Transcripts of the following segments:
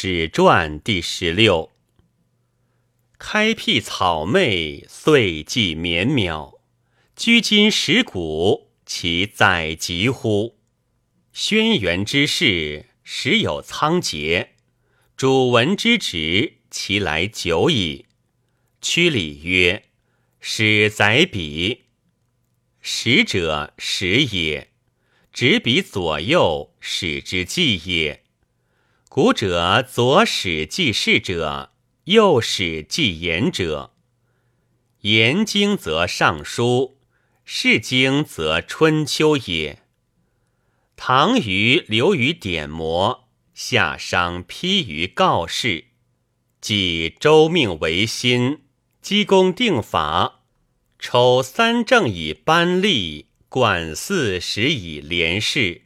史传第十六。开辟草昧，岁季绵渺。居今石鼓，其载疾乎？轩辕之事，时有仓颉；主文之职，其来久矣。屈礼曰：“使载笔。”使者，使也。执笔左右，使之记也。古者左使记事者，右使记言者。言经则尚书，事经则春秋也。唐虞留于典谟，夏商批于告示，即周命维新，姬公定法，丑三正以班吏，管四时以连事，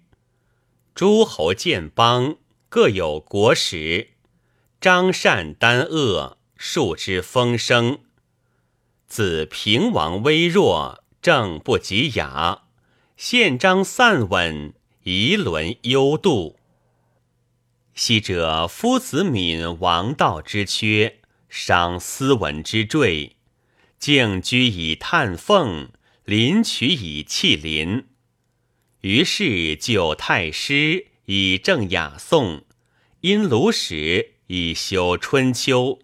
诸侯建邦。各有国史，张善丹恶，数之风声。自平王微弱，政不及雅；宪章散稳，仪伦优度。昔者夫子敏王道之缺，赏斯文之坠，静居以叹凤，临取以弃邻。于是就太师。以正雅颂，因鲁史以修春秋，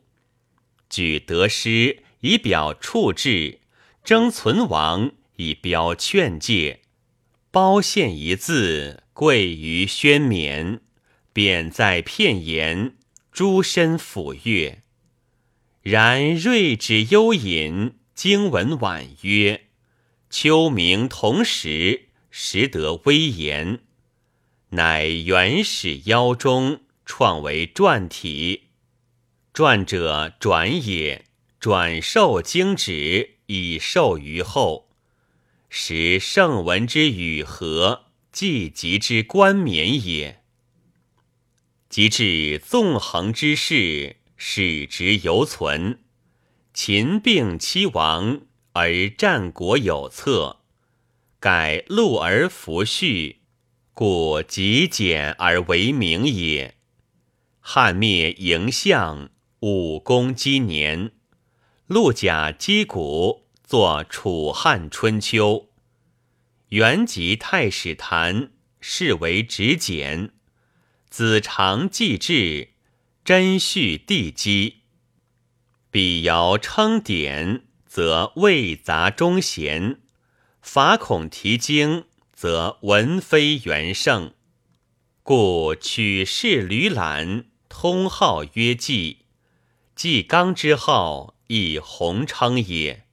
举得失以表处志，争存亡以标劝诫，褒献一字贵于宣冕，贬在片言，诸身抚悦。然睿智幽隐，经文婉约，秋明同时，识得威严。乃原始腰中创为传体，传者转也，转授经旨以授于后，使圣文之语和，既极之冠冕也。及至纵横之事，史职犹存，秦并七王而战国有策，改陆而弗序。故极简而为名也。汉灭嬴相，武公积年，陆贾击鼓，作《楚汉春秋》。元及太史谈，是为直简。子长记志，真序地基。比尧称典，则未杂中贤，法孔提经。则文非元盛，故取士吕览通号曰纪，纪纲之号以弘称也。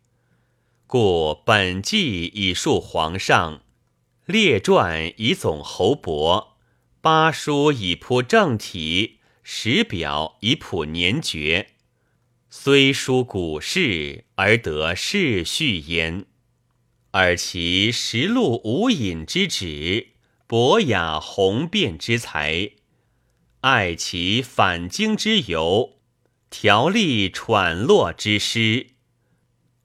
故本纪以述皇上，列传以总侯伯，八书以铺正体，十表以谱年爵。虽书古事，而得世序焉。而其实录无隐之旨，博雅宏辩之才，爱其反经之由，条例喘落之诗，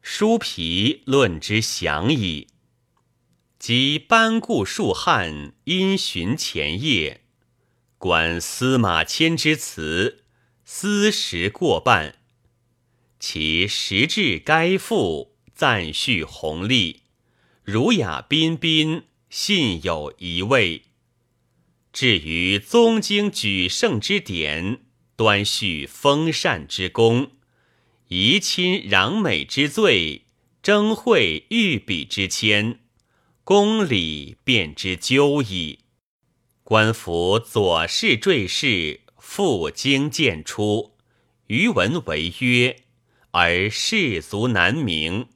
书皮论之详矣。即班固数汉，因循前业，观司马迁之词，思时过半，其实质该赋，赞叙宏丽。儒雅彬彬，信有一味。至于宗经举圣之典，端叙封禅之功，遗亲攘美之罪，争会御笔之谦，公理便之究矣。官服左氏坠饰，复经见出，余文为约，而士卒难明。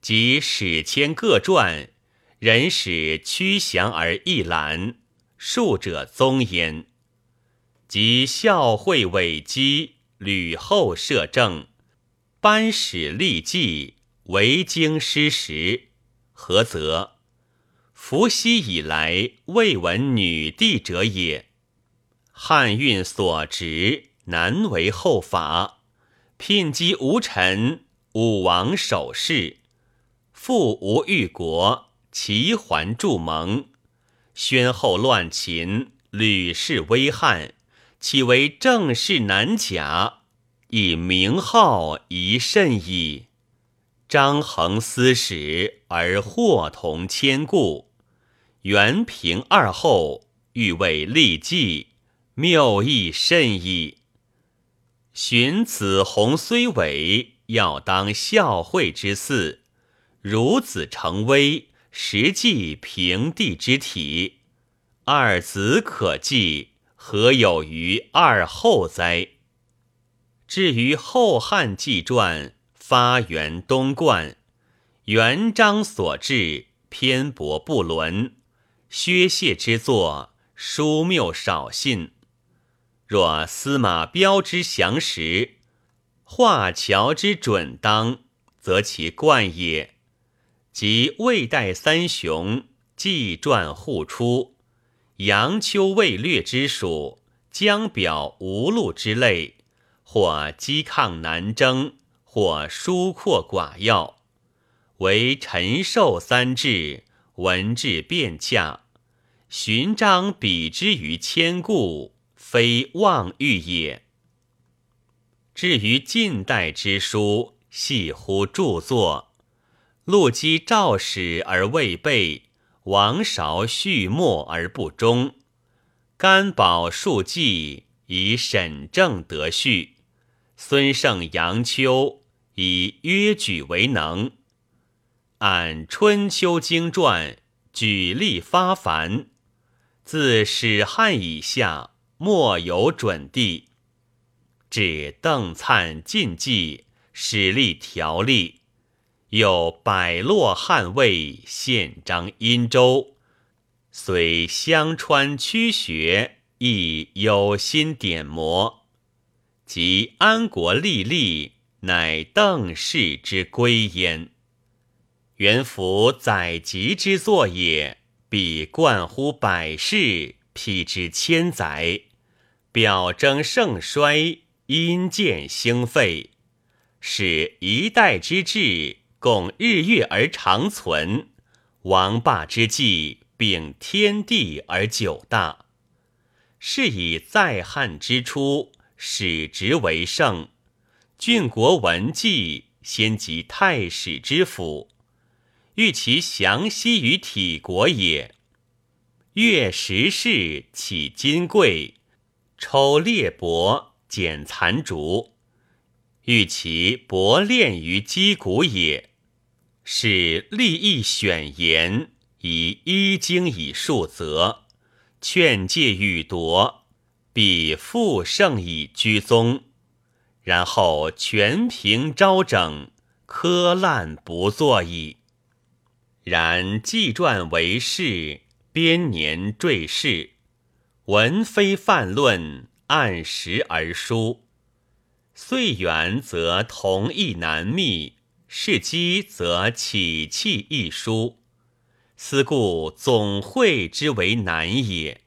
及史迁各传，人史屈降而一览，数者宗焉。及孝惠伪基，吕后摄政，班史立纪，为经失实，何则？伏羲以来未闻女帝者也。汉运所执，难为后法。聘姬无臣，武王守世。父无欲国，齐桓助盟；宣后乱秦，屡试危汉，岂为正室难假？以名号宜甚矣。张衡私使而祸同千故，元平二后欲为立计，谬亦甚矣。寻子弘虽伟，要当孝惠之嗣；孺子成威，实际平地之体。二子可继。何有于二后哉？至于《后汉纪传》，发源东贯，元章所制，偏薄不伦，薛谢之作，疏谬少信。若司马彪之详实，华侨之准当，则其冠也。及魏代三雄，纪传互出。杨秋未略之属，江表无路之类，或激抗难征，或疏阔寡要，为陈寿三志，文质变洽，寻章比之于千故，非妄欲也。至于近代之书，系乎著作，陆机诏史而未备。王韶续墨而不终，甘宝述记以审正得序，孙胜、杨秋以约举为能。按《春秋经传》举例发凡，自史汉以下莫有准地。至邓粲晋纪，史立条例。又百落汉魏宪章殷周，虽相川曲学，亦有心点磨。及安国立立，乃邓氏之归焉。元符载籍之作也，必冠乎百世，披之千载，表征盛衰，因见兴废，使一代之志。共日月而长存，王霸之际，秉天地而久大。是以在汉之初，始直为盛，郡国文纪先及太史之府，欲其详息于体国也。阅时事，起金贵，抽列帛，剪残竹，欲其博练于击鼓也。是立意选言，以一经以数则，劝诫欲夺，必复胜以居宗。然后全凭昭整，苛滥不作矣。然纪传为事，编年坠事，文非泛论，按时而书。岁远则同义难觅。是机则起气一疏，思故总会之为难也。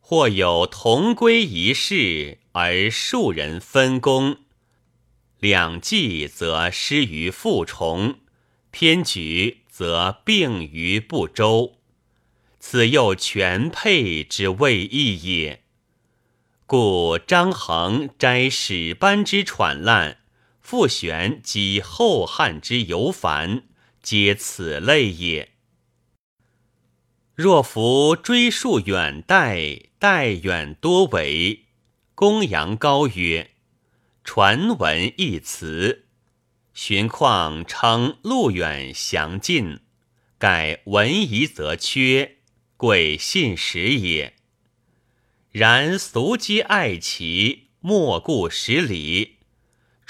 或有同归一事而数人分工，两计则失于复重，偏举则并于不周，此又全配之谓义也。故张衡摘史班之喘滥。复玄及后汉之尤凡，皆此类也。若夫追溯远代，代远多为。公羊高曰：“传闻一词，荀况称路远详近，盖闻夷则缺，贵信实也。然俗皆爱其，莫顾十里。”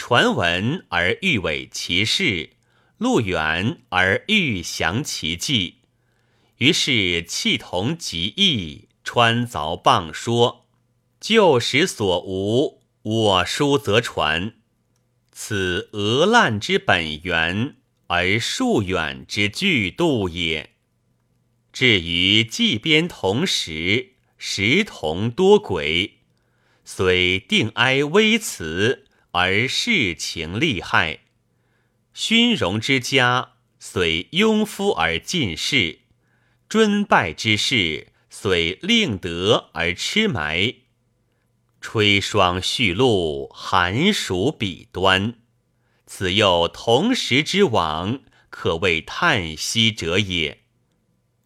传闻而欲伪其事，路远而欲详其迹，于是弃同极意，穿凿傍说，旧时所无，我书则传。此讹烂之本源，而数远之巨度也。至于纪编同时，时同多轨，虽定哀微辞。而世情利害，勋荣之家虽庸夫而尽士，尊拜之事虽令德而痴埋，吹霜续露，寒暑彼端。此又同时之往，可谓叹息者也。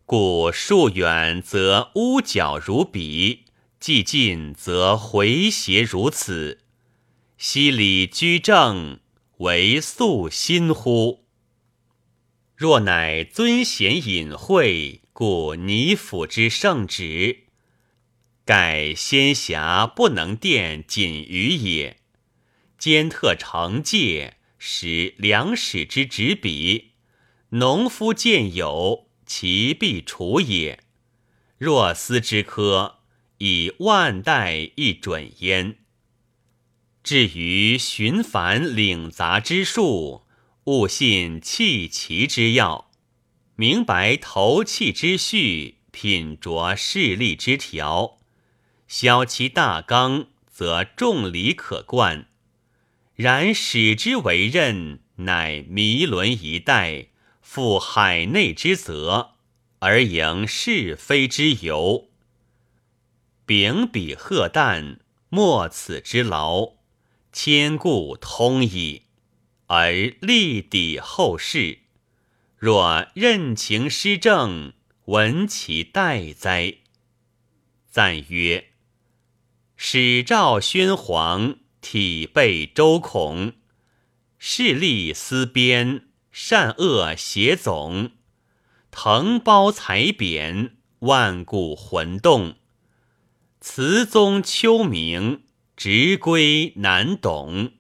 故数远则屋角如彼，既近则回斜如此。昔礼居正，为素心乎？若乃尊贤隐晦，故拟辅之圣旨。盖仙侠不能殿锦于也，兼特惩戒，使良史之执笔，农夫见有，其必除也。若思之科，以万代一准焉。至于寻繁领杂之术，勿信弃其之要，明白投气之序，品酌事例之条。消其大纲，则众理可贯；然使之为任，乃弥伦一代，负海内之责，而迎是非之由。秉笔贺旦，莫此之劳，千故通矣。而立抵后世，若任情施政，闻其待哉？赞曰。始诏宣皇，体备周孔；势力思边，善恶协总。腾包裁贬，万古魂动。词宗秋明，直归难懂。